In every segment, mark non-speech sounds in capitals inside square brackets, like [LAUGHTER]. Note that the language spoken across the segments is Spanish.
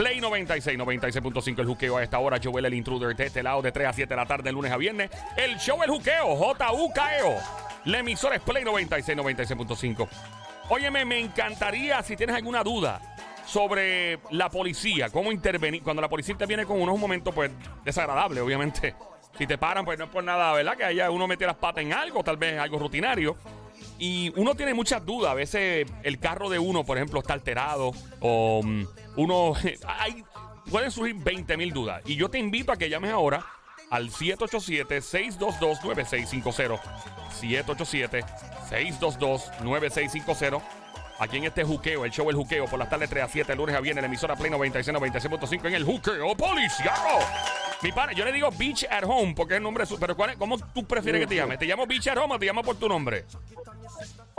Play 96, 96.5 el juqueo a esta hora. Joel el intruder de este lado de 3 a 7 de la tarde, lunes a viernes. El show El Juqueo, J-U-K-E-O. La emisora es Play 96, 96.5. Óyeme, me encantaría si tienes alguna duda sobre la policía, cómo intervenir. Cuando la policía interviene con uno es un momento pues desagradable, obviamente. Si te paran, pues no es por nada, ¿verdad? Que haya uno mete las patas en algo, tal vez algo rutinario. Y uno tiene muchas dudas. A veces el carro de uno, por ejemplo, está alterado. O mm, uno. [LAUGHS] Hay, pueden surgir 20 mil dudas. Y yo te invito a que llames ahora al 787-622-9650. 787-622-9650. Aquí en este juqueo, el show El Juqueo, por las tardes 3 a 7, lunes a viernes, la emisora Play 96, 96.5 en el juqueo policiaco. Mi pana, yo le digo Beach at Home porque es el nombre. su- Pero ¿cuál es- ¿cómo tú prefieres que te llame? ¿Te llamo Beach at Home o te llamo por tu nombre?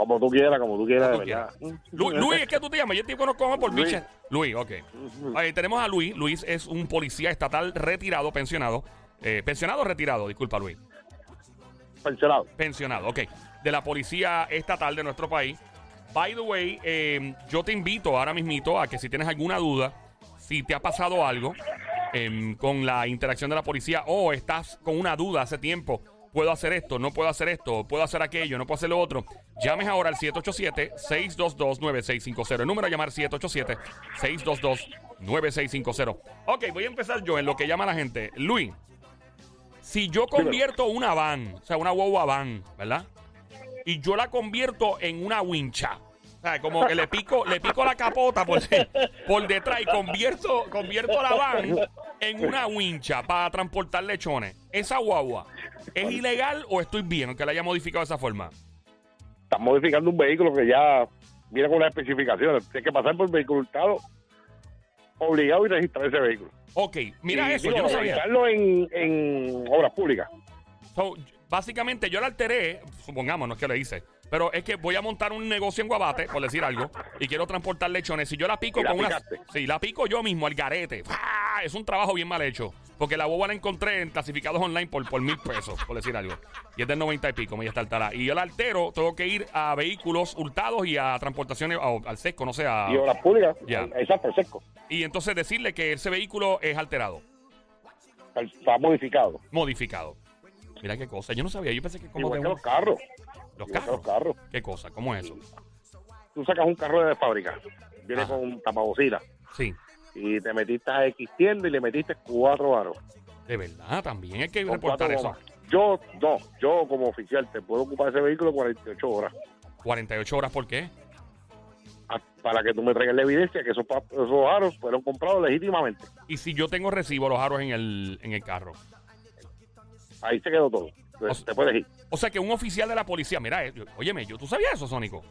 Como tú quieras, como tú quieras, de Tú verdad. Lu- Luis, es que tú te llamas. Yo te conozco por Luis. Luis, ok. Ahí tenemos a Luis. Luis es un policía estatal retirado, pensionado. Eh, pensionado o retirado, disculpa, Luis. Pensionado. Pensionado, ok. De la policía estatal de nuestro país. By the way, eh, yo te invito ahora mismito a que si tienes alguna duda, si te ha pasado algo em, con la interacción de la policía o estás con una duda hace tiempo, puedo hacer esto, no puedo hacer esto, puedo hacer aquello, no puedo hacer lo otro, llames ahora al 787-622-9650. El número a llamar 787-622-9650. Ok, voy a empezar yo en lo que llama la gente. Luis, si yo convierto una van, o sea, una guagua van, ¿verdad? Y yo la convierto en una wincha. O sea, como que le pico, le pico la capota por, [LAUGHS] por detrás y convierto, convierto la van en una wincha para transportar lechones. ¿Esa guagua es ilegal o estoy bien aunque la haya modificado de esa forma? Estás modificando un vehículo que ya viene con unas especificaciones. Tienes que pasar por vehículo obligado y registrar ese vehículo. Ok, mira Y, eso, digo, yo no sabía. registrarlo en, en obras públicas. So, básicamente yo la alteré, supongamos, no es que le hice, pero es que voy a montar un negocio en Guabate, por decir algo, y quiero transportar lechones. Si yo la pico Y la con una. Sí, la pico yo mismo, al garete. ¡Fua! Es un trabajo bien mal hecho. Porque la boba la encontré en clasificados online por, por mil pesos, por decir algo. Y es del 90 y pico, me está altará. Y yo la altero, tengo que ir a vehículos hurtados y a transportaciones, al sesco, no sé, a- Y obras públicas. Ya. Exacto, el seco. Y entonces decirle que ese vehículo es alterado, Está modificado. modificado. Mira qué cosa. Yo no sabía, yo pensé que como Igual que los carros. Los carros. los carros. ¿Qué cosa? ¿Cómo es eso? Tú sacas un carro de fábrica. Viene Ajá. con tapabocina. Sí. Y te metiste a X tienda y le metiste cuatro aros. De verdad, también hay que Con reportar eso. Yo, no, yo como oficial te puedo ocupar ese vehículo 48 horas 48 horas, ¿por qué? a- para que tú me traigas la evidencia que esos, esos aros fueron comprados legítimamente. Y si yo tengo recibo los aros en el, en el carro. Ahí se quedó todo. O sea- te puedes ir. O sea que un oficial de la policía, mira, eh, yo- óyeme, yo, ¿tú sabías eso, Sónico?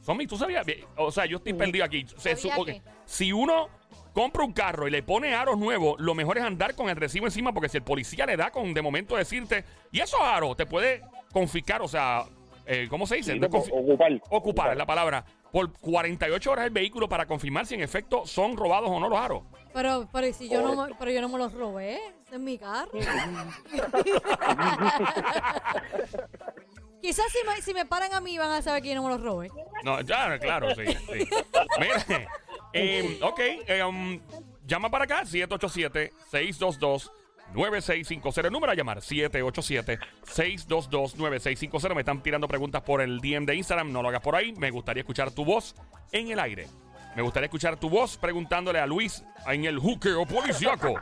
Somi, ¿tú sabías? O sea, yo estoy perdido aquí. Se que si uno compra un carro y le pone aros nuevos, lo mejor es andar con el recibo encima, porque si el policía le da con de momento decirte, y esos aros te puede confiscar, o sea, eh, ¿cómo se dice? Sí, No confi- ocupar. ocupar es la palabra. Por 48 horas el vehículo para confirmar si en efecto son robados o no los aros. Pero, pero si yo no, me- pero yo no me los robé, ese es mi carro. [LAUGHS] Quizás si me, si me paran a mí van a saber que yo no me los robé. No, ya, claro, sí. sí. Mire, [LAUGHS] eh, ok, eh, um, llama para acá, 787-622-9650. El número a llamar, 787-622-9650. Me están tirando preguntas por el DM de Instagram, no lo hagas por ahí. Me gustaría escuchar tu voz en el aire. Me gustaría escuchar tu voz preguntándole a Luis en el juqueo policiaco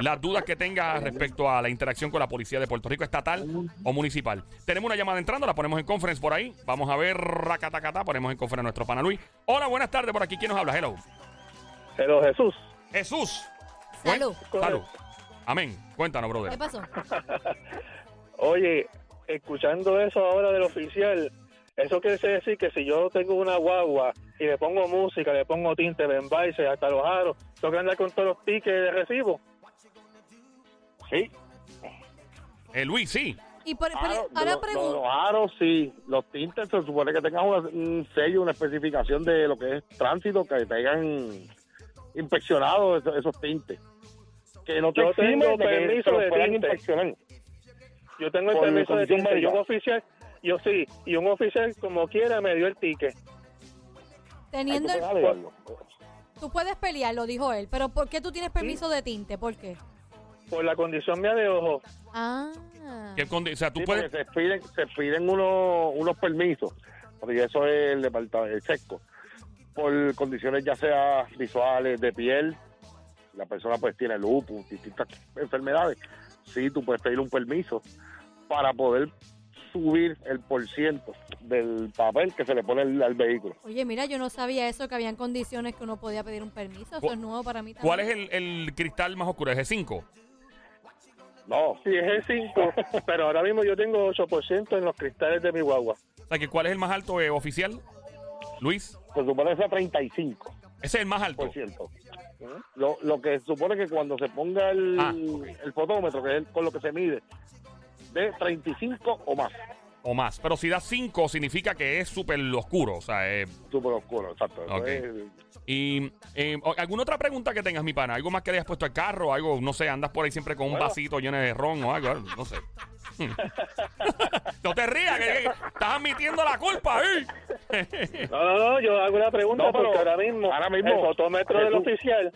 las dudas que tenga respecto a la interacción con la policía de Puerto Rico, estatal o municipal. Tenemos una llamada entrando, la ponemos en conference por ahí. Vamos a ver, racatacata, ponemos en conference a nuestro pana Luis. Hola, buenas tardes, por aquí, ¿quién nos habla? Hello. Pero Jesús, Jesús. Salud. Salud. Amén. Cuéntanos, ¿Qué brother. pasó? [LAUGHS] Oye, escuchando eso ahora del oficial, eso quiere decir que si yo tengo una guagua y le pongo música, le pongo tinte, benvice, hasta los aros, tengo que andar con todos los tickets de recibo. sí. Eh, Luis, sí. Y por, por- Aro- ahora los, pregunto. los aros, sí. Los tintes se supone que tengan una- un sello, una especificación de lo que es tránsito, que tengan inspeccionados esos, esos tintes. Que no te Yo tengo de que permiso de puedan tinte. inspeccionar. Yo tengo el Por permiso de tinte y un oficial, yo sí, y un oficial como quiera me dio el ticket. Teniendo el, tú puedes pelear, lo dijo él, pero ¿por qué tú tienes permiso de tinte? ¿Por qué? Por la condición mía de ojo. Ah. ¿Qué condi- o sea, tú Sí, puedes... se piden, se piden unos, unos permisos, porque eso es el departamento el sesco, por condiciones ya sea visuales, de piel, la persona pues tiene lupus, distintas enfermedades, sí, tú puedes pedir un permiso para poder subir el por ciento del papel que se le pone al, al vehículo. Oye, mira, yo no sabía eso, que habían condiciones que uno podía pedir un permiso. Eso ¿Cu- es nuevo para mí ¿Cuál también. es el, el cristal más oscuro? ¿Es el 5? No, Sí, es el 5, [LAUGHS] pero ahora mismo yo tengo 8% en los cristales de mi guagua. O sea, que ¿cuál es el más alto eh, oficial? Luis. se supone que sea 35%. Ese es el más alto. Lo, lo que supone que cuando se ponga el, Ah, el fotómetro, que es el- con lo que se mide, de 35 o más. O más. Pero si da 5 significa que es súper oscuro. O sea, eh, Súper oscuro, exacto. Eso Ok. es- y eh, ¿alguna otra pregunta que tengas, mi pana? ¿Algo más que le hayas puesto al carro? Algo, no sé, andas por ahí siempre con un Bueno. vasito lleno de ron o algo, no sé. [LAUGHS] no te rías, que, que estás admitiendo la culpa, ¿eh? No, no, no, yo hago una pregunta No, porque ahora mismo, ahora mismo, el fotómetro del oficial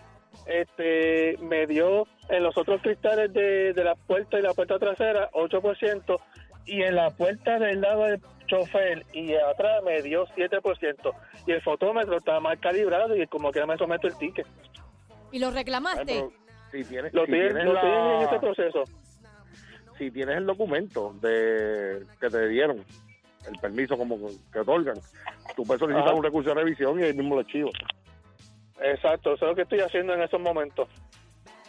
este me dio en los otros cristales de, de la puerta y la puerta trasera 8% y en la puerta del lado del chofer y atrás me dio 7% y el fotómetro está mal calibrado y como que me someto el ticket. ¿Y lo Ay, reclamaste? pero si tienes, Lo si tienen, tienes lo la- tienen en ese proceso. si tienes el documento de que te dieron, el permiso como que otorgan, tú puedes solicitar Ajá. un recurso de revisión y ahí mismo lo archivo. Exacto, eso es lo que estoy haciendo en estos momentos.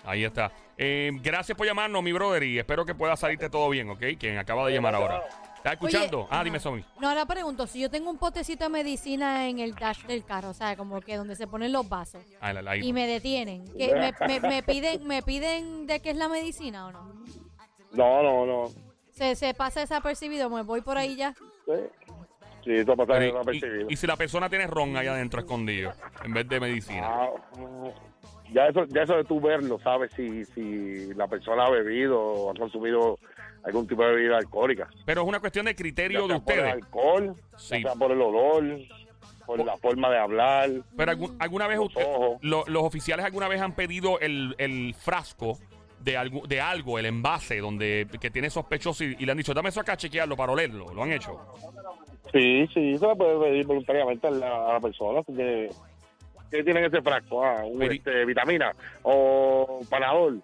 Ahí está. Eh, gracias por llamarnos, mi brother, y espero que pueda salirte todo bien, ¿ok? Quien acaba de llamar ahora. ¿Estás escuchando? Oye, ah, ajá. dime, Somi. No, ahora pregunto, si yo tengo un potecito de medicina en el dash del carro, o sea, como que donde se ponen los vasos, Ah, la- la- y me detienen, ¿qué, me, me- me piden me piden de qué es la medicina o no? No, no, no. ¿Se, se pasa desapercibido? ¿Me voy por ahí ya? Sí, sí eso pasa Pero, y- desapercibido. y, y si la persona tiene ron ahí adentro escondido, en vez de medicina. Ah, ya eso, ya eso de tú verlo, sabes si, si la persona ha bebido o ha consumido algún tipo de bebida alcohólica. Pero es una cuestión de Ya criterio de sea por el ustedes. alcohol, Sí. ya sea por el olor, por la forma de hablar. Pero algún- alguna vez Los usted, lo- los oficiales alguna vez han pedido el, el frasco de algo, de algo, el envase donde que tiene sospechoso y, y le han dicho, dame eso acá a chequearlo para olerlo. ¿Lo han hecho? Sí, sí, se le puede pedir voluntariamente a la, a la persona que, que tienen ese frasco, ah, un, este, vitamina o panadol.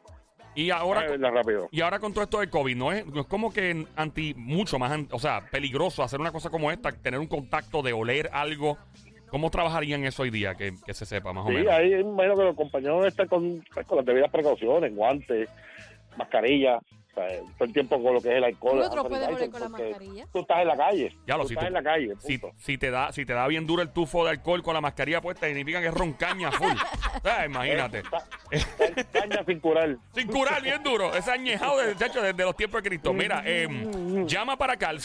Y ahora, rápido. y ahora con todo esto del COVID, ¿no es, no es como que anti, mucho más, o sea, peligroso hacer una cosa como esta, tener un contacto de oler algo? ¿Cómo trabajarían eso hoy día? Que, que se sepa más o Sí, menos. ahí imagino que los compañeros están con, con las debidas precauciones, guantes, mascarilla, o sea, todo el tiempo con lo que es el alcohol. ¿Y otro puede sanitizer, oler con la mascarilla? Tú estás en la calle. Ya lo, tú si estás tú- en la calle. Si, si te da, si te da bien duro el tufo de alcohol con la mascarilla puesta, significa que es roncaña full. Imagínate. Ca- Caña sin curar. Sin curar, bien duro. Ese añejado de, de hecho, desde los tiempos de Cristo. Mira, eh, llama para acá al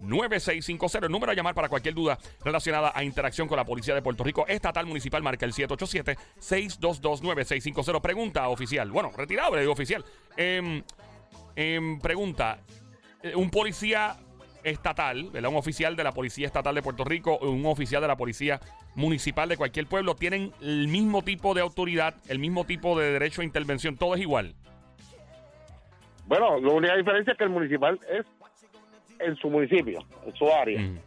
787-622-9650. El número a llamar para cualquier duda relacionada a interacción con la Policía de Puerto Rico Estatal Municipal. Marca el 787-622-9650. Pregunta oficial. Bueno, retirado, le digo oficial. Em, em, pregunta. eh, Un policía estatal, ¿verdad? Un oficial de la Policía Estatal de Puerto Rico, un oficial de la Policía Municipal de cualquier pueblo, tienen el mismo tipo de autoridad, el mismo tipo de derecho a intervención, todo es igual. Bueno, la única diferencia es que el municipal es en su municipio, en su área. Mm,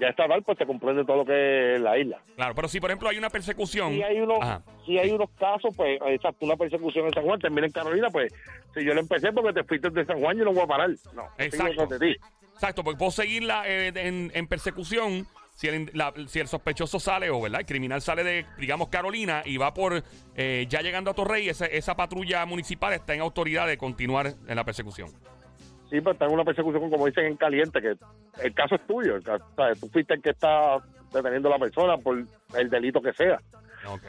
Ya estatal, pues te comprende todo lo que es la isla. Claro, pero si por ejemplo hay una persecución, Si hay unos, Ajá. si hay unos casos, pues, exacto, una persecución en San Juan, termina en Carolina, pues, si yo le empecé porque te fuiste de San Juan, yo no voy a parar. No, Exacto. de ti. exacto, porque puedo seguirla eh, en, en persecución. Si el, la- si el sospechoso sale, o verdad, el criminal sale de, digamos, Carolina y va por, eh, ya llegando a Torrey, esa, esa patrulla municipal está en autoridad de continuar en la persecución. Sí, pero está en una persecución, como dicen en caliente, que el caso es tuyo. el caso- ¿sabes? Tú fuiste el que está deteniendo a la persona por el delito que sea. Ok.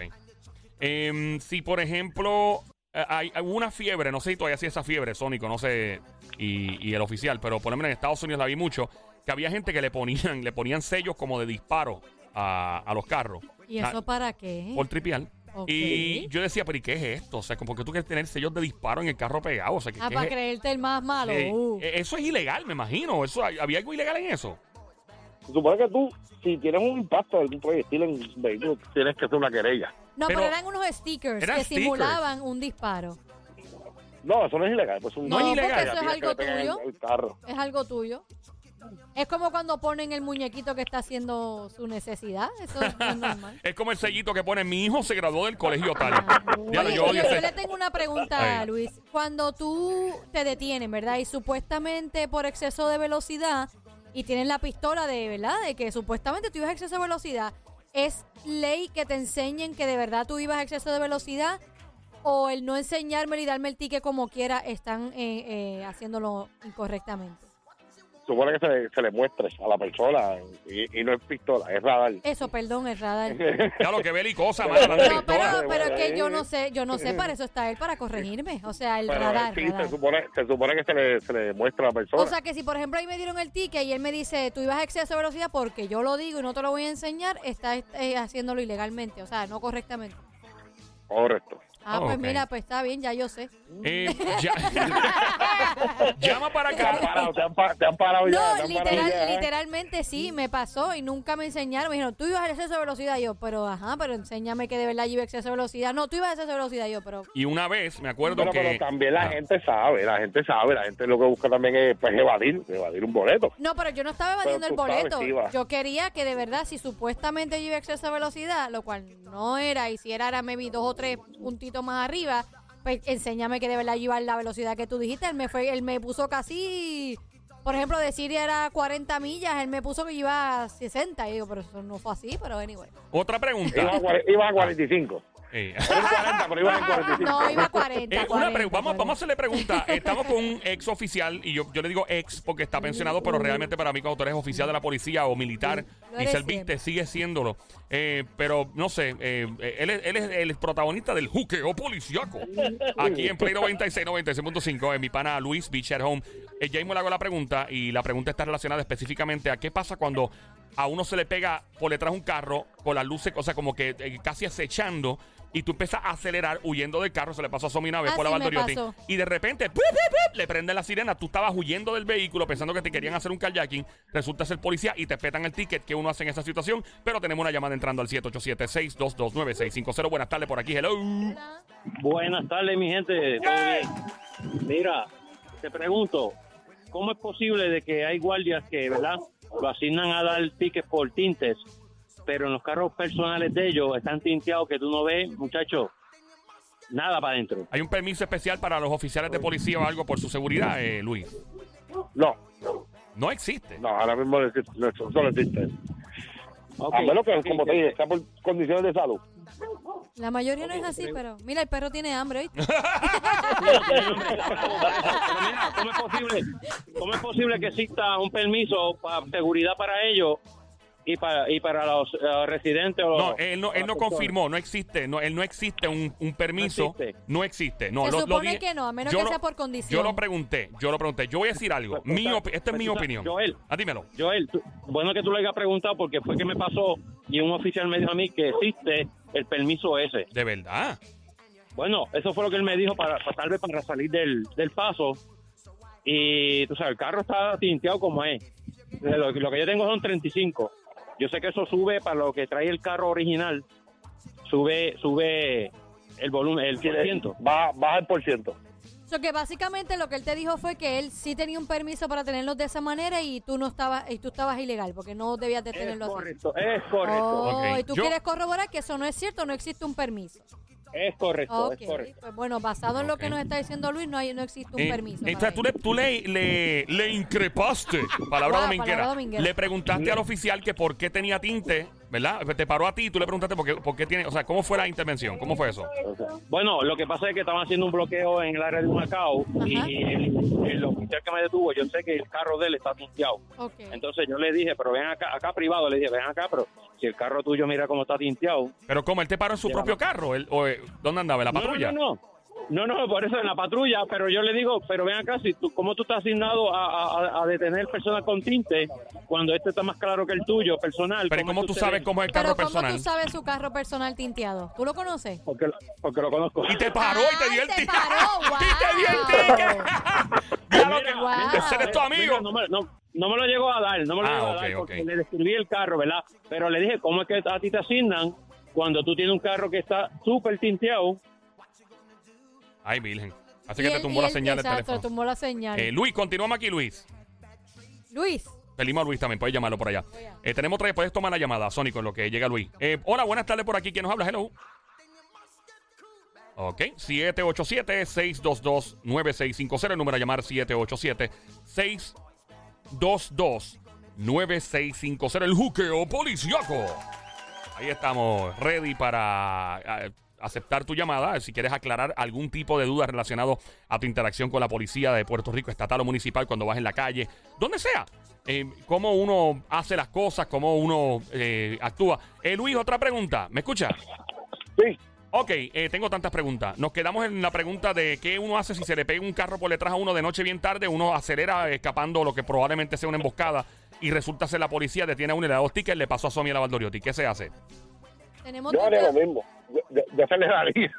Em, si, por ejemplo, eh, hay, hay una fiebre, no sé si todavía sí esa fiebre, Sónico, no sé, y, y el oficial, pero por lo menos en Estados Unidos la vi mucho, que había gente que le ponían, [LAUGHS] le ponían sellos como de disparo a, a los carros. ¿Y eso para qué? Por tripial. Y yo decía, pero ¿y qué es esto? O sea, como que tú quieres tener sellos de disparo en el carro pegado. O sea, ¿qué, Ah, qué para es- creerte el más malo. Eh, Uh. eh, eso es ilegal, me imagino. Eso, ¿Había algo ilegal en eso? Se supone que tú, si tienes un impacto de algún proyectil en un vehículo, tienes que hacer una querella. No, Pero- pero, eran unos stickers Eran que stickers. simulaban un disparo. No, eso no es ilegal. Pues un No es porque ilegal. eso es algo tuyo. el- el carro. Es algo tuyo. Es como cuando ponen el muñequito que está haciendo su necesidad. Eso no es normal. Es como el sellito que pone mi hijo se graduó del colegio tal. Ah. Ya Oye, yo odio yo, ese- yo le tengo una pregunta, Ahí. Luis. Cuando tú te detienen, ¿verdad? Y supuestamente por exceso de velocidad y tienen la pistola de, ¿verdad? De que supuestamente tú ibas a exceso de velocidad. ¿Es ley que te enseñen que de verdad tú ibas a exceso de velocidad? ¿O el no enseñarme y darme el ticket como quiera están eh, eh, haciéndolo incorrectamente? Supone que se le, se le muestre a la persona y, y no es pistola, es radar. Eso, perdón, es radar. [LAUGHS] Ya lo que belicosa, mano, No, pistola. pero, pero es que yo no sé, yo no sé, [LAUGHS] para eso está él, para corregirme. O sea, el Pero radar. sí, radar. se supone, se supone que se le, se le muestra a la persona. O sea que si por ejemplo ahí me dieron el ticket y él me dice, tú ibas a exceso de velocidad porque yo lo digo y no te lo voy a enseñar, está eh, haciéndolo ilegalmente, o sea, no correctamente. Correcto. Ah, Oh, pues ok. mira, pues está bien, ya yo sé. Eh, [LAUGHS] ya- [LAUGHS] Llama para Te han acá. parado, te han, pa- te han parado ya. No, te han parado literal, ya, ¿eh? literalmente sí, me pasó y nunca me enseñaron. Me dijeron, tú ibas a exceso de velocidad. Y yo, pero ajá, pero enséñame que de verdad yo iba a exceso de velocidad. No, tú ibas a exceso de velocidad. Y yo, pero Y una vez me acuerdo Bueno, que. pero también la Ah. gente sabe, la gente sabe, la gente lo que busca también es pues, evadir, evadir un boleto. No, pero yo no estaba evadiendo Pero el tú sabes boleto. que iba. Yo quería que de verdad, si supuestamente yo iba a exceso de velocidad, lo cual no era, y si era, era maybe dos o tres puntitos más arriba, pues enséñame que de verdad yo iba a la velocidad que tú dijiste. Él me fue, él me puso casi, por ejemplo, decir era 40 millas, él me puso que yo iba a 60. Y digo, pero eso no fue así, pero anyway. Otra Iba a, pregunta. iba a 45. Eh. Era un 40, pero iba en 45. No, iba a 40. Eh, una 40, pre- vamos, 40. vamos a hacerle pregunta. Estamos con un ex oficial, y yo, yo le digo ex porque está pensionado, pero realmente para mí cuando tú eres oficial de la policía o militar y serviste, siempre. sigue siéndolo. Eh, pero no sé, eh, él, es, él es el protagonista del juqueo policiaco. Aquí en Play 96, 96.5, en mi pana Luis Beach at Home. Eh, ya mismo le hago la pregunta, y la pregunta está relacionada específicamente a qué pasa cuando a uno se le pega por detrás un carro con las luces, o sea, como que eh, casi acechando. Y tú empiezas a acelerar huyendo del carro, se le pasó a Somi una vez por la sí, me Valdoriotti. pasó. Y de repente ¡pip, pip, pip! le prenden la sirena. Tú estabas huyendo del vehículo pensando que te querían hacer un kayaking. Resulta ser policía y te petan el ticket que uno hace en esa situación. Pero tenemos una llamada entrando al 787-622-9650. Buenas tardes por aquí. Hello. Buenas tardes, mi gente. ¿Todo bien? Mira, te pregunto, ¿cómo es posible de que hay guardias que, verdad, lo asignan a dar tickets por tintes, pero en los carros personales de ellos están tinteados que tú no ves, muchacho, nada para adentro? Hay un permiso especial para los oficiales de policía o algo por su seguridad, eh, Luis. No, No existe. no, ahora mismo no existe, no, existe. A menos que, como te dije, sea por condiciones de salud. La mayoría no es así, pero mira, el perro tiene hambre, ¿oíste? [LAUGHS] Pero mira, ¿cómo es posible, cómo es posible que exista un permiso para seguridad para ellos y para y para los eh, residentes? O los- No, él no, él no confirmó, no existe, no, él no existe un, un permiso, No existe. no existe, no, Se lo- lo supone dije- que no, a menos yo que lo- sea por condición. Yo lo pregunté, yo lo pregunté, yo voy a decir algo, Pues, mi pues, esta es pues, mi opinión, Joel. ah, dímelo, Joel, tú- bueno que tú le hayas preguntado porque fue que me pasó y un oficial me dijo a mí que existe el permiso ese. de verdad, Bueno, eso fue lo que él me dijo para, para tal vez para salir del, del paso. Y tú sabes, el carro está tinteado como es. Lo, lo que yo tengo son 35. Yo sé que eso sube para lo que trae el carro original. Sube sube el volumen, el por ciento. Baja, baja el por ciento. So que básicamente lo que él te dijo fue que él sí tenía un permiso para tenerlos de esa manera y tú no estabas y tú estabas ilegal porque no debías de Es tenerlo así. correcto, es correcto, Oh, y tú yo- quieres corroborar que eso no es cierto, no existe un permiso. Es correcto, es correcto. pues bueno, basado en lo que nos está diciendo Luis, no hay, no existe un Eh, permiso. eh, sea, tú, le, tú le, le, le increpaste, [LAUGHS] palabra Wow, dominguera. palabra dominguera. Le preguntaste al oficial que por qué tenía tinte, ¿verdad? Te paró a ti y tú le preguntaste por qué, por qué tiene, o sea, ¿cómo fue la intervención? ¿Cómo fue eso? Bueno, lo que pasa es que estaban haciendo un bloqueo en el área de Macao y el, el oficial que me detuvo, yo sé que el carro de él está tinteado. Entonces yo le dije, pero ven acá, acá privado, le dije, ven acá, pero si el carro tuyo mira cómo está tinteado. Pero como él te paró en su propio carro, él, o, eh, ¿dónde andaba? ¿En la No, patrulla? No, no, No, no, por eso en la patrulla, pero yo le digo, pero ven acá, si tú, ¿cómo tú estás asignado a, a- a detener personas con tinte cuando este está más claro que el tuyo, personal? Pero ¿y ¿cómo tú sabes cómo es el Pero carro ¿cómo personal? tú sabes su carro personal tinteado? ¿Tú lo conoces? Porque, lo- porque lo conozco. Y te paró y te dio el te ticket. paró, [LAUGHS] y te dio el wow. ticket. [LAUGHS] Claro que Wow. ese eres tu amigo. Mira, no, me, no- no me lo llegó a dar, no me lo Ah, llegó ok, a dar porque le describí el carro, ¿verdad? Pero le dije, ¿cómo es que a ti te asignan cuando tú tienes un carro que está súper tinteado? Ay, virgen. Así Y que te él- tumbó y la él- señal del exacto, teléfono. tumbó la señal. Eh, Luis, continuamos aquí, Luis. Luis, Pedimos a Luis también, puedes llamarlo por allá. Eh, tenemos vez, puedes tomar la llamada, Sónico, en lo que llega Luis. Eh, hola, buenas tardes por aquí. ¿Quién nos habla? Hello. Ok, 787-622-9650. El número a llamar 787-622-9650. El juqueo policiaco. Ahí estamos, ready para eh, aceptar tu llamada. Si quieres aclarar algún tipo de duda relacionado a tu interacción con la policía de Puerto Rico, estatal o municipal, cuando vas en la calle, donde sea. Eh, cómo uno hace las cosas, cómo uno eh, actúa. Eh, Luis, otra pregunta. ¿Me escucha? Sí. Ok, eh, tengo tantas preguntas. Nos quedamos en la pregunta de qué uno hace si se le pega un carro por detrás a uno de noche bien tarde, uno acelera escapando lo que probablemente sea una emboscada y resulta ser la policía, detiene a uno y le da dos tickets, le pasó a Somi a la Valdoriotti. ¿Qué se hace? Tenemos Yo haría lo mismo. Yo, yo, yo aceleraría.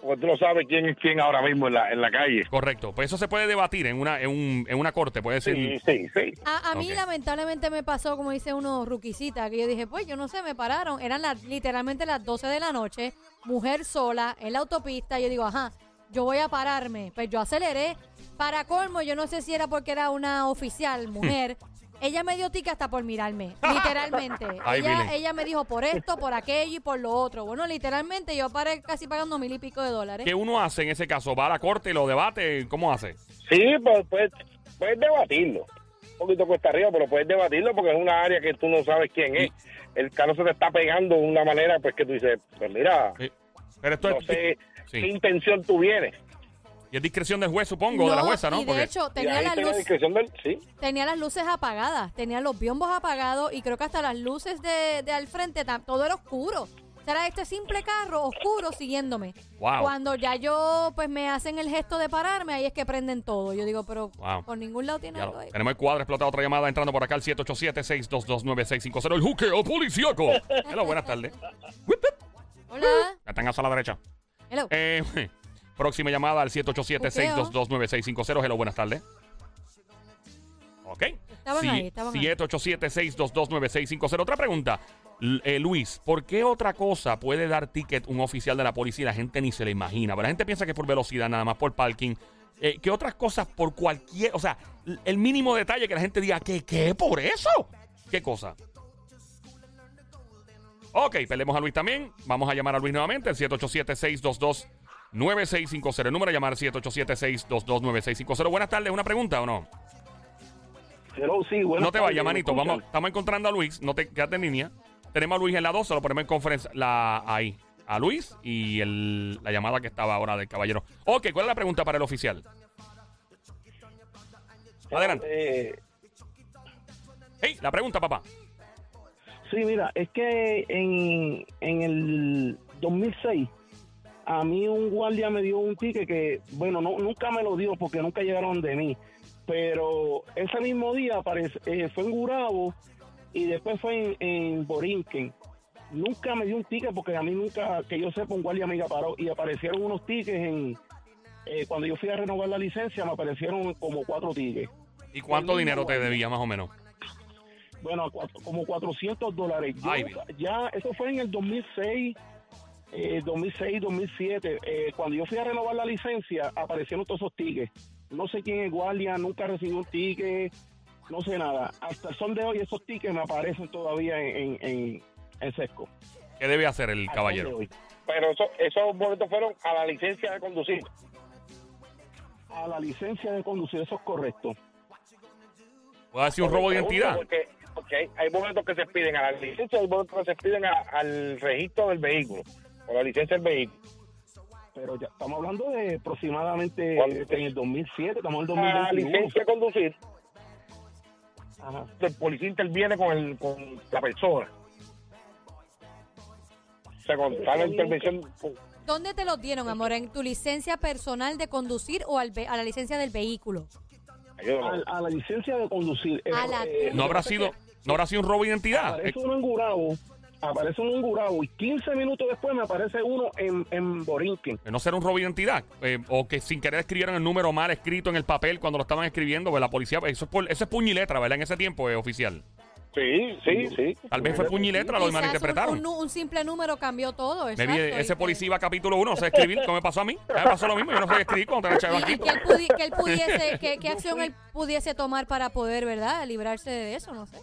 Porque tú no sabes quién es quién ahora mismo en la, en la calle. Correcto. Pues eso se puede debatir en una, en un- en una corte, puede ser... Sí, sí, sí. A, a mí Ok. lamentablemente me pasó, como dice uno, ruquisita, que yo dije, pues yo no sé, me pararon. Eran las, literalmente las 12 de la noche, mujer sola, en la autopista. Yo digo, ajá, yo voy a pararme. Pues yo aceleré. Para colmo, yo no sé si era porque era una oficial, mujer. Ella me dio tica hasta por mirarme, [LAUGHS] literalmente. Ay, ella, Billy. ella me dijo por esto, por aquello y por lo otro. Bueno, literalmente yo paré casi pagando mil y pico de dólares. ¿Qué uno hace en ese caso? ¿Va a la corte y lo debate? ¿Cómo hace? Sí, pues, pues puedes debatirlo. Un poquito cuesta arriba, pero puedes debatirlo porque es una área que tú no sabes quién es. El carro se te está pegando de una manera pues que tú dices, pues mira, Sí. Pero esto no es, sé sí. qué intención tú vienes. Y es discreción del juez, supongo, de la jueza, ¿no? Y de Porque- hecho, tenía ahí la está la luz. discreción del... Sí, Tenía las luces apagadas, tenía los biombos apagados y creo que hasta las luces de, de al frente, todo era oscuro. O sea, Era este simple carro oscuro siguiéndome. Wow. Cuando ya yo, pues me hacen el gesto de pararme, ahí es que prenden todo. Yo digo, pero Wow. por ningún lado tiene Ya algo ahí. tenemos el cuadro explotado. Otra llamada entrando por acá al 787-622-9650. El juqueo policíaco. Hello, buenas tardes. Hola. Ya están a la derecha. Hello. Eh, próxima llamada al 787-622-9650. Hello, buenas tardes. Ok. Estaban ahí, estaban ahí. 787-622-9650. Otra pregunta. L- eh, Luis, ¿por qué otra cosa puede dar ticket un oficial de la policía y la gente ni se le imagina? Pero la gente piensa que es por velocidad, nada más por parking. Eh, ¿Qué otras cosas por cualquier... O sea, l- el mínimo detalle que la gente diga, ¿qué? ¿Qué? ¿Por eso? ¿Qué cosa? Ok, peleemos a Luis también. Vamos a llamar a Luis nuevamente, el 787-622-9650. El número a llamar 787-622-9650. Buenas tardes, ¿una pregunta o no? Hello, sí, buenas no te vayas, ¿me manito. Vamos, estamos encontrando a Luis. No te quedaste en línea. Tenemos a Luis en la 2, se lo ponemos en conferencia la, ahí. A Luis y el- la llamada que estaba ahora del caballero. Ok, ¿cuál es la pregunta para el oficial? Adelante. Eh, Hey, la pregunta, papá. sí, mira, es que en, en el 2006 a mí un guardia me dio un ticket que, bueno, no, nunca me lo dio porque nunca llegaron de mí, pero ese mismo día aparece, eh, fue en Gurabo y después fue en, en Borinquen. Nunca me dio un ticket porque a mí nunca, que yo sepa, un guardia me paró y aparecieron unos tickets en... eh, cuando yo fui a renovar la licencia me aparecieron como cuatro tickets. ¿Y cuánto El dinero te debía, más o menos? Bueno, cuatro- como 400 dólares. Yo Ay, nunca- ya, eso fue en el 2006, eh, 2006, 2007. Eh, cuando yo fui a renovar la licencia, aparecieron todos esos tickets. No sé quién es guardia, nunca recibí un ticket, no sé nada. Hasta el son de hoy, esos tickets me aparecen todavía en, en, en, en sesco. ¿Qué debe hacer el caballero? Pero eso, esos boletos fueron a la licencia de conducir. A la licencia de conducir, eso es correcto. ¿Puede decir un robo de identidad? Porque, porque hay, hay boletos que se piden a la licencia, hay boletos que se piden a- al registro del vehículo, o la licencia del vehículo. Pero ya estamos hablando de aproximadamente ¿Cuándo? en el 2007, estamos en el La 2021. licencia de conducir, Ajá. el policía interviene con, el, con la persona. O sea, con la intervención, con- ¿Dónde te los dieron, amor? ¿En tu licencia personal de conducir o al ve- a la licencia del vehículo? A, a la licencia de conducir. Eh, A la- eh, ¿No habrá sido, no habrá sido un robo de identidad? Eh, Aparece uno en Gurabo, aparece uno en Gurabo y 15 minutos después me aparece uno en, en Borinquen. ¿No será un robo de identidad? Eh, o que sin querer escribieron el número mal escrito en el papel cuando lo estaban escribiendo, pues la policía, eso es, por- eso es puño y letra, ¿verdad? En ese tiempo, eh, oficial. Sí, sí, sí. Tal vez fue puño y letra, lo malinterpretaron. Un, un- un simple número cambió todo, Maybe exacto. ese policía iba a capítulo 1, no sé escribir, ¿cómo me pasó a mí? A mí me pasó lo mismo, yo no sé escribir cuando Y, echado y aquí. que él, pudi- que él pudiese, que- [LAUGHS] ¿qué acción él pudiese tomar para poder, verdad, librarse de eso? No sé.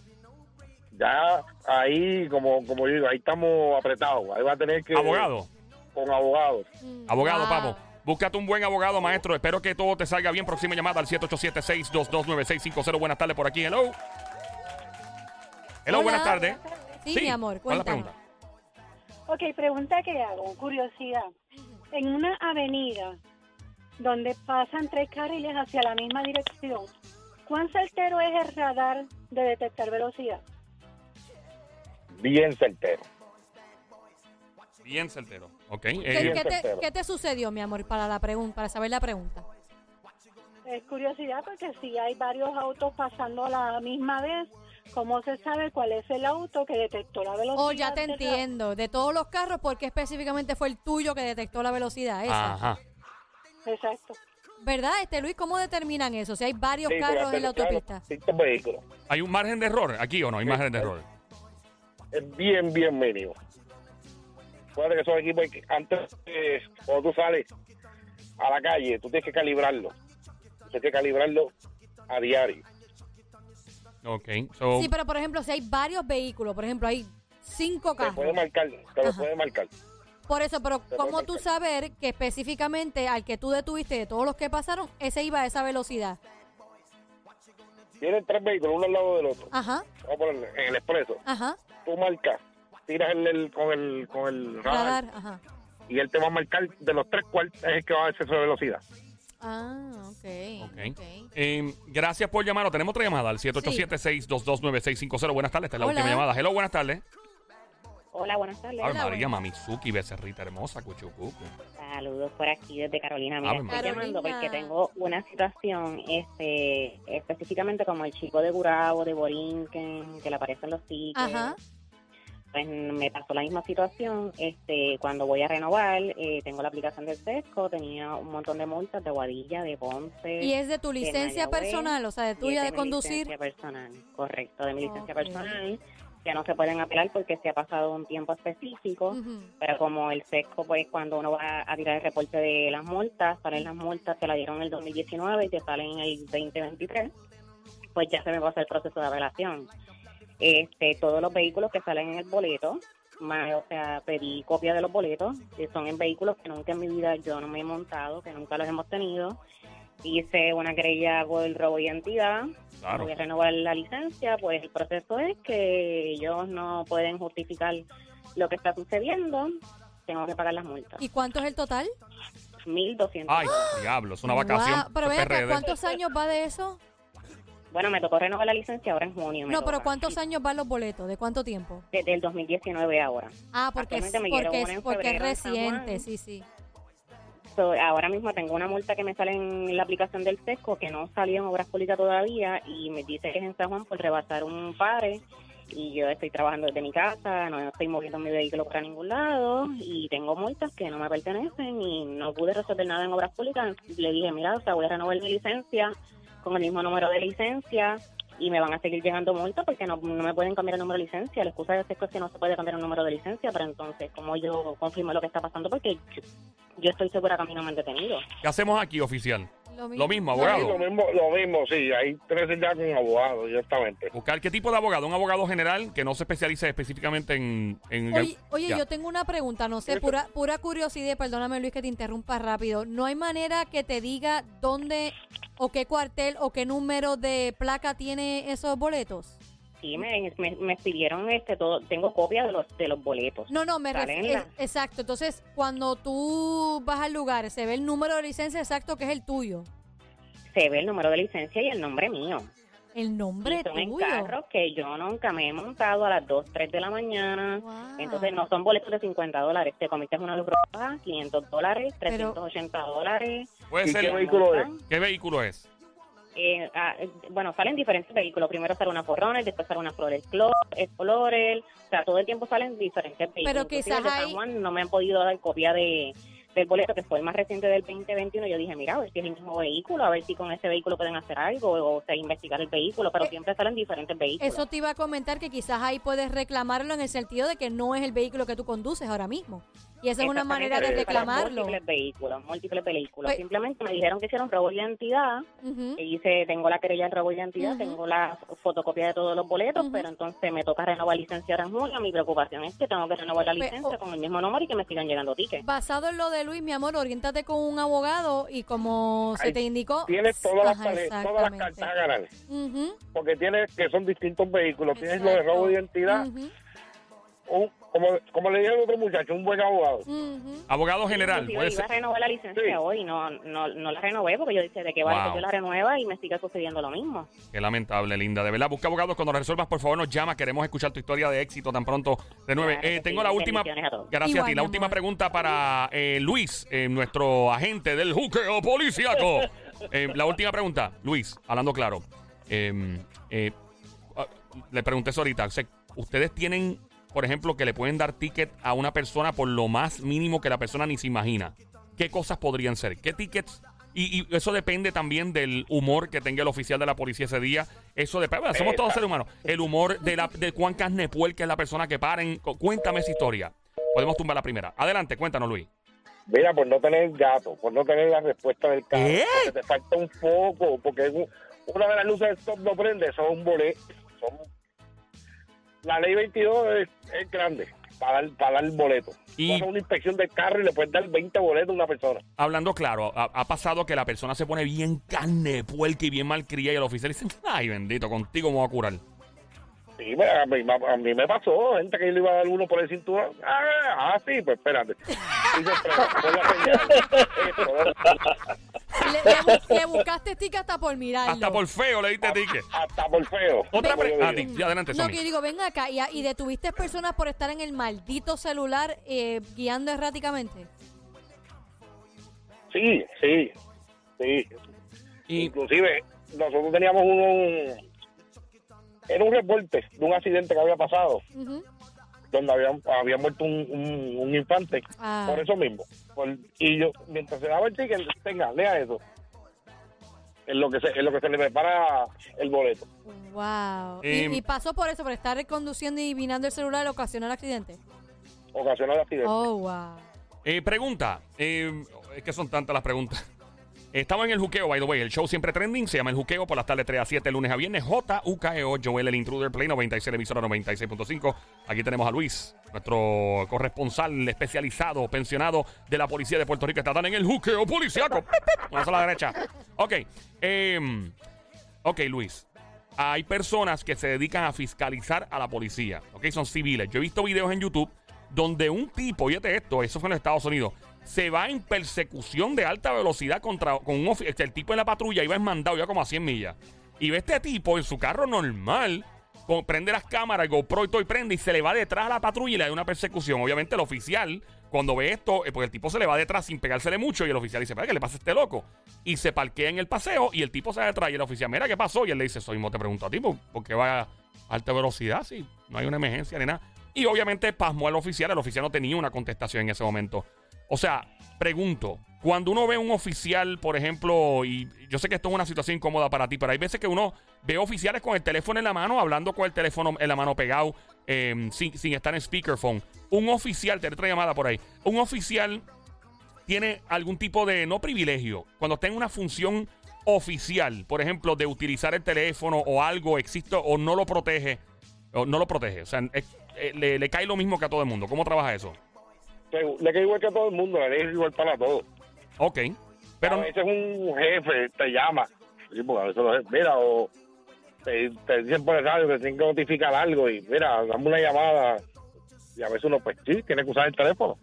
Ya ahí, como, como yo digo, ahí estamos apretados. Ahí va a tener que... Abogado, Con abogados. Mm, abogado, wow. papo. Búscate un buen abogado, maestro. Espero que todo te salga bien. Próxima llamada al 787-622-9650. Buenas tardes por aquí. Hello. Hello, Hola. buenas tardes. Sí, mi amor, ¿cuál es la cuéntanos. pregunta? Ok, pregunta que hago, curiosidad. En una avenida donde pasan tres carriles hacia la misma dirección, ¿cuán certero es el radar de detectar velocidad? Bien certero. Bien certero. Ok. ¿Qué, eh, qué te, certero. qué te sucedió, mi amor, para la pregunta, para saber la pregunta? Es curiosidad porque si hay varios autos pasando a la misma vez, ¿cómo se sabe cuál es el auto que detectó la velocidad? Oh, ya te entiendo. De todos los carros, ¿por qué específicamente fue el tuyo que detectó la velocidad? Esa. Ajá. Exacto. ¿Verdad, este Luis? ¿Cómo determinan eso? Si hay varios Sí, carros en la autopista. vehículos. ¿Hay un margen de error aquí o no? Hay margen de error. Es bien, bien mínimo. Acuérdate que esos equipos, hay que- antes, eh, cuando tú sales a la calle, tú tienes que calibrarlo. Tú tienes que calibrarlo a diario. Ok. So, Sí, pero por ejemplo, si hay varios vehículos, por ejemplo, hay cinco Te puede carros. marcar, te lo Ajá. puede marcar. Por eso, pero Te ¿cómo tú marcar. saber que específicamente al que tú detuviste de todos los que pasaron, ese iba a esa velocidad? Tienen tres vehículos, uno al lado del otro. Ajá, Vamos a ponerle en el expreso. ajá, Tú marcas, tiras el, el- con el con el radar, radar, ajá. y él te va a marcar de los tres cuál es el que va a exceso de velocidad. Ah, ok. Ok. ok. eh, gracias por llamarnos. Tenemos otra llamada al 787-622-9650. Buenas tardes. Esta es la Hola. última llamada. Hello, buenas tardes. Hola, buenas tardes. Ave Hola, María, buenas. Mamizuki, becerrita hermosa, cuchucucu. Saludos por aquí desde Carolina. Mira, Ave estoy María. llamando porque tengo una situación, este, específicamente como el chico de Gurabo, de Borinquen, que le aparecen los tickets. Ajá. Pues me pasó la misma situación. Este, cuando voy a renovar, eh, tengo la aplicación del SESCO, tenía un montón de multas de Guadilla, de Ponce. Y es de tu de licencia personal, o sea, de tuya es de mi conducir. licencia personal, correcto, de mi licencia personal, que no se pueden apelar porque se ha pasado un tiempo específico. Pero como el sesco, pues cuando uno va a tirar el reporte de las multas, salen las multas, se la dieron en el 2019 y te salen en el 2023, pues ya se me pasó el proceso de apelación. Este, todos los vehículos que salen en el boleto, más, o sea, pedí copia de los boletos, que son en vehículos que nunca en mi vida yo no me he montado, que nunca los hemos tenido. Hice una querella por robo de identidad, Claro. voy a renovar la licencia, pues el proceso es que ellos no pueden justificar lo que está sucediendo, tengo que pagar las multas. ¿Y cuánto es el total? 1.200. Ay, diablo, es una vacación. Pero Esto ve es acá. ¿cuántos años va de eso? Bueno, me tocó renovar la licencia ahora en junio. No, pero toca. ¿cuántos años van los boletos? ¿De cuánto tiempo? Desde el 2019 ahora. Ah, porque es, porque es, porque es reciente, sí, sí. So, ahora mismo tengo una multa que me sale en la aplicación del SESCO que no salió en obras públicas todavía y me dice que es en San Juan por rebasar un pare y yo estoy trabajando desde mi casa, no estoy moviendo mi vehículo para ningún lado y tengo multas que no me pertenecen y no pude resolver nada en obras públicas. Le dije, mira, o sea, voy a renovar mi licencia con el mismo número de licencia y me van a seguir llegando multas porque no, no me pueden cambiar el número de licencia. La excusa de SESCO es que no se puede cambiar el número de licencia, pero entonces, como yo confirmo lo que está pasando? Porque yo, yo estoy segura que a mí no me han detenido. ¿Qué hacemos aquí, oficial? Lo Lo mismo, Sí, abogado. lo mismo, lo mismo, sí, que ir ya con un abogado, directamente. Buscar qué tipo de abogado. Un abogado general que no se especialice específicamente en... en Oye, oye, yo tengo una pregunta, no sé, pura, pura curiosidad, perdóname Luis que te interrumpa rápido. ¿No hay manera que te diga dónde o qué cuartel o qué número de placa tiene esos boletos? Sí, me, me, me pidieron este todo, tengo copia de los de los boletos. No, no, me refiero. la- Exacto, entonces cuando tú vas al lugar, se ve el número de licencia exacto que es el tuyo. Se ve el número de licencia y el nombre mío. El nombre Y son en carros que yo nunca me he montado a las 2, 3 de la mañana. Wow. Entonces no son boletos de 50 dólares. Te comiste una luz roja, 500 dólares, 380 dólares. Puede ¿Y ser. qué vehículo es? ¿Qué vehículo es? Eh, ah, eh, bueno, salen diferentes vehículos. Primero sale una Forroner, después sale una Flores Clo- Explorer. O sea, todo el tiempo salen diferentes vehículos. Pero quizás de San hay- Juan no me han podido dar copia de del boleto, que fue el más reciente del 2021. Yo dije, mira, a ver si es el mismo vehículo, a ver si con ese vehículo pueden hacer algo, o, sea, investigar el vehículo. Pero Eh, siempre salen diferentes vehículos. Eso te iba a comentar que quizás ahí puedes reclamarlo en el sentido de que no es el vehículo que tú conduces ahora mismo. Y esa es una manera de reclamarlo. Múltiples vehículos, múltiples vehículos. Pues- Simplemente me dijeron que hicieron robo de identidad. E hice, tengo la querella en robo de identidad, tengo la fotocopia de todos los boletos, pero entonces me toca renovar licencia ahora en julio. Mi preocupación es que tengo que renovar la Pues, licencia con el mismo número y que me sigan llegando tickets. Basado en lo de Luis, mi amor, oriéntate con un abogado y como se Ay, te indicó. Tienes todas las, Ajá, tare- todas las cartas a ganar. Porque tienes que son distintos vehículos. Tienes lo de robo de identidad. Un- como, como le dije al otro muchacho, un buen abogado. Abogado general. Inclusive Puede iba ser. a renovar la licencia Sí. hoy, no, no, no la renové porque yo dije de qué vale Wow. que yo la renueva y me siga sucediendo lo mismo. Qué lamentable, linda. De verdad, busca abogados. Cuando resuelvas, por favor, nos llama. Queremos escuchar tu historia de éxito tan pronto. De nueve. Claro Eh, tengo sí. la última. A. Gracias Igual, a ti. La última pregunta para eh, Luis, eh, nuestro agente del juqueo policíaco. [LAUGHS] Eh, la última pregunta, Luis, hablando claro. Eh, eh, ah, le pregunté eso ahorita. o sea, Ustedes tienen, por ejemplo, que le pueden dar ticket a una persona por lo más mínimo que la persona ni se imagina. ¿Qué cosas podrían ser? ¿Qué tickets? Y, y eso depende también del humor que tenga el oficial de la policía ese día. Eso depende. bueno, somos todos seres humanos. El humor de, la, de cuán carnepuerca es la persona que paren. Cu- Cuéntame esa historia. Podemos tumbar la primera. Adelante, cuéntanos, Luis. Mira, por no tener gato, por no tener la respuesta del carro, ¿Qué? porque te falta un foco, porque un- una de las luces del stop no prende, son un boleto. Son... La ley 22 es, es grande para dar, para dar boleto. Y- Tú haces una inspección del carro y le puedes dar 20 boletos a una persona. Hablando claro, ha, ha pasado que la persona se pone bien carne, puerca y bien malcriada y el oficial dice, ay bendito, contigo me voy a curar. Sí, me- a mí, a mí me pasó, gente que yo le iba a dar uno por el cinturón. Ah, ah, sí, pues espérate. Esto, [LAUGHS] Le, le le buscaste tica hasta por mirarlo. Hasta por feo le diste ticket. [LAUGHS] Hasta por feo. Otra Como yo pre- ah, adelante, No, que yo digo, ven acá, y, y detuviste personas por estar en el maldito celular eh, guiando erráticamente. Sí, sí, sí. Y, Inclusive, nosotros teníamos un... Era un reporte de un accidente que había pasado, donde había, había muerto un, un, un infante, Ah. por eso mismo. Por- y yo, mientras se daba el ticket, tenga, lea eso. En lo que se, en lo que se le prepara el boleto. Wow. Y, y pasó por eso, por estar conduciendo y vinando el celular, ocasionó el accidente. Ocasiona el accidente. Oh, wow. eh, pregunta, eh, es que son tantas las preguntas. Estamos en el juqueo, by the way. El show siempre trending. Se llama El Juqueo por las tardes 3 a 7, lunes a viernes. J-U-K-E-O, Joel el Intruder, Play 96, emisora 96.5. Aquí tenemos a Luis, nuestro corresponsal especializado, pensionado de la policía de Puerto Rico. Está en el juqueo policiaco. Una sola derecha. Ok. em, ok, Luis. Hay personas que se dedican a fiscalizar a la policía. Ok, son civiles. Yo he visto videos en YouTube donde un tipo, oye esto, eso fue en Estados Unidos, se va en persecución de alta velocidad contra con un este, el tipo en la patrulla iba mandado ya como a 100 millas. Y ve este tipo en su carro normal, con- prende las cámaras, GoPro y todo y prende y se le va detrás a la patrulla y le da una persecución. Obviamente el oficial, cuando ve esto, eh, porque el tipo se le va detrás sin pegársele mucho y el oficial dice, ¿para qué le pasa a este loco? Y se parquea en el paseo y el tipo se va detrás y el oficial, mira, ¿qué pasó? Y él le dice, soy mismo te pregunto a ti, ¿por por qué va a alta velocidad si no hay una emergencia ni nada? Y obviamente pasmó al oficial, el oficial no tenía una contestación en ese momento. O sea, pregunto, cuando uno ve un oficial, por ejemplo, y yo sé que esto es una situación incómoda para ti, pero hay veces que uno ve oficiales con el teléfono en la mano, hablando con el teléfono en la mano pegado, eh, sin, estar en speakerphone. Un oficial, te otra llamada por ahí, un oficial tiene algún tipo de, no privilegio, cuando en una función oficial, por ejemplo, de utilizar el teléfono o algo, existe o no lo protege, o no lo protege, o sea, eh, le, le cae lo mismo que a todo el mundo. ¿Cómo trabaja eso? Le queda igual que a todo el mundo, la ley es igual para todos. Ok, pero a veces un jefe te llama, sí, porque a veces los jefes, mira, o te, te dicen por el radio que tienen que notificar algo y mira, dame una llamada. Y a veces uno, pues sí, tiene que usar el teléfono.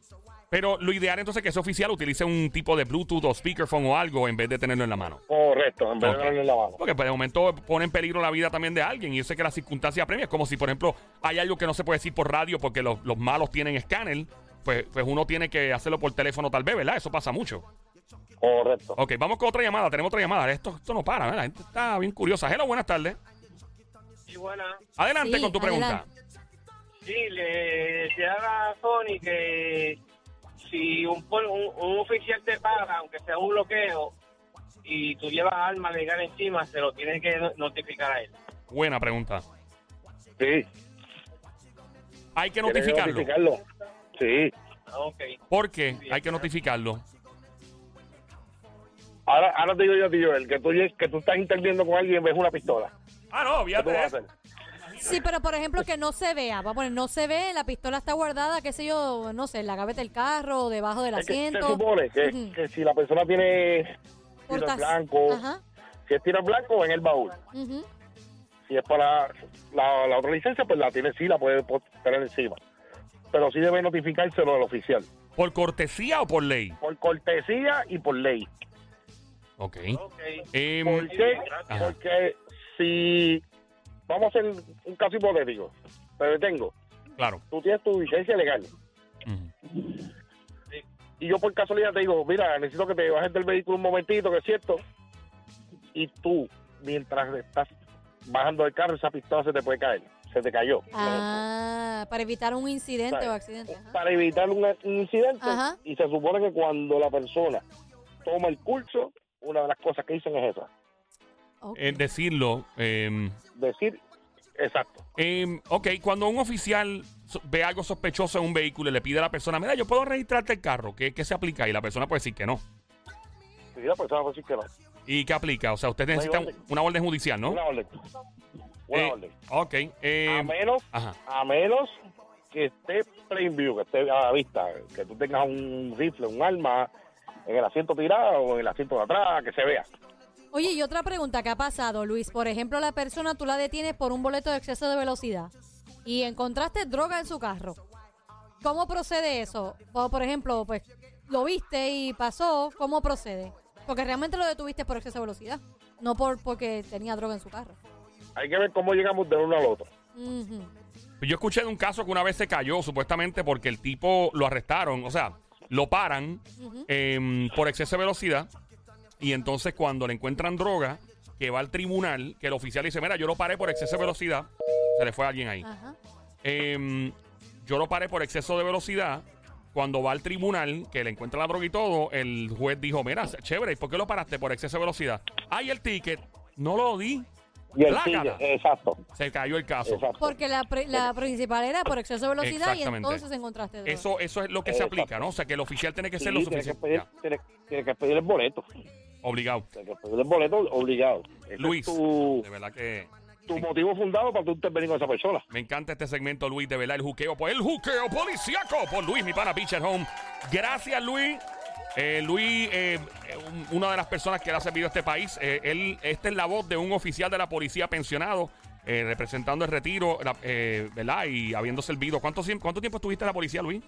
Pero lo ideal entonces es que ese oficial utilice un tipo de Bluetooth o speakerphone o algo en vez de tenerlo en la mano. Correcto, en vez de darle en la mano. Porque pues, de momento pone en peligro la vida también de alguien. Y yo sé que la circunstancia apremia. Es como si, por ejemplo, hay algo que no se puede decir por radio porque los, los malos tienen escáner. Pues, pues uno tiene que hacerlo por teléfono tal vez, ¿verdad? Eso pasa mucho. Correcto. Ok, vamos con otra llamada. Tenemos otra llamada. Esto, esto no para, ¿verdad? La gente está bien curiosa. Hello, buenas tardes. Sí, buena. Adelante Sí, con tu pregunta. adelante. Sí, le decía a Sony que si un, un, un oficial te paga, aunque sea un bloqueo, y tú llevas arma legal encima, se lo tiene que no- notificar a él. Buena pregunta. Sí. Hay que notificarlo. notificarlo. Sí. Ah, Ok. ¿Por qué? Hay que notificarlo. Ahora, ahora te digo yo a ti, Joel, que tú, que tú estás interviniendo con alguien y ves una pistola. Ah, no, ¿Qué tú vas a hacer? Sí, pero por ejemplo que no se vea, va a poner no se ve, la pistola está guardada, qué sé yo, no sé, en la gaveta del carro, o debajo del Es que se asiento. supone que, si la persona tiene tiro blanco, Ajá. si es tiro blanco, en el baúl. Si es para la, la otra licencia, pues la tiene, sí, la puede po- tener encima. Pero sí debe notificárselo al oficial. ¿Por cortesía o por ley? Por cortesía y por ley. Ok. Ok. Em, ¿Por qué? Porque si vamos a hacer un caso hipotético, te detengo, claro. tú tienes tu licencia legal y yo por casualidad te digo, mira, necesito que te bajes del vehículo un momentito, que es cierto, y tú, mientras estás bajando del carro, esa pistola se te puede caer, se te cayó. Ah, para evitar un incidente ¿Sabes? o accidente. ajá. Para evitar un, un incidente, Ajá. y se supone que cuando la persona toma el curso, una de las cosas que dicen es esa, Ok. Es decirlo. em, decir exacto. em, ok, cuando un oficial ve algo sospechoso en un vehículo y le pide a la persona, mira, yo puedo registrarte el carro, ¿qué, qué se aplica? Y la persona puede decir que no. Si la persona puede decir que no. ¿Y qué aplica? O sea, usted necesita orden. una orden judicial, ¿no? Una orden. Una Eh, orden. Ok. em, a menos ajá. a menos que esté plain view, que esté a la vista, que tú tengas un rifle, un arma en el asiento tirado o en el asiento de atrás, que se vea. Oye, y otra pregunta que ha pasado, Luis. Por ejemplo, la persona tú la detienes por un boleto de exceso de velocidad y encontraste droga en su carro. ¿Cómo procede eso? O, por ejemplo, pues lo viste y pasó, ¿cómo procede? Porque realmente lo detuviste por exceso de velocidad, no por porque tenía droga en su carro. Hay que ver cómo llegamos de uno al otro. Ujú. Yo escuché de un caso que una vez se cayó, supuestamente porque el tipo lo arrestaron, o sea, lo paran em, por exceso de velocidad. Y entonces, cuando le encuentran droga, que va al tribunal, que el oficial dice: Mira, yo lo paré por exceso de velocidad. Se le fue a alguien ahí. Ajá. Em, yo lo paré por exceso de velocidad. Cuando va al tribunal, que le encuentra la droga y todo, el juez dijo: Mira, chévere, ¿y por qué lo paraste por exceso de velocidad? Ay, el ticket, no lo di. Y el sigue, exacto, Se cayó el caso. exacto. Porque la, pri- la principal era por exceso de velocidad y Exactamente. entonces encontraste droga. Eso, eso es lo que se Exacto. aplica, ¿no? O sea, que el oficial tiene que Sí, ser lo tiene, que suficiente. pedir, Ya, tiene, tiene que pedir el boleto. obligado. Tiene que pedir el boleto obligado. Ese Luis, tu, de verdad que tu motivo fundado para tú intervenir con esa persona. me encanta este segmento, Luis, de verdad, el juqueo. Pues el juqueo policíaco por Luis, mi pana at Home. Gracias, Luis. Eh, Luis, eh, un- una de las personas que le ha servido a este país. eh, él, esta es la voz de un oficial de la policía pensionado, eh, representando el retiro, la- eh, ¿verdad? Y habiendo servido. ¿Cuánto, ¿Cuánto tiempo estuviste en la policía, Luis?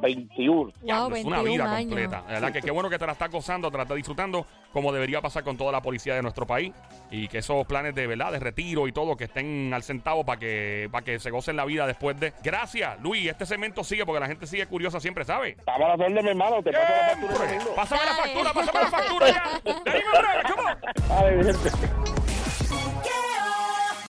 21. Diablo, Wow, es una 21 vida años. completa. La verdad que qué bueno que te la estás gozando, te la estás disfrutando, como debería pasar con toda la policía de nuestro país. Y que esos planes de verdad, de retiro y todo, que estén al centavo para que, para que se gocen la vida después de. Gracias, Luis. Este segmento sigue porque la gente sigue curiosa siempre, ¿sabes? Estamos a la mi hermano. Te paso la factura. Pásame la factura, pásame la factura ya. [LAUGHS] Dale, brother, come on. Dale, mi gente.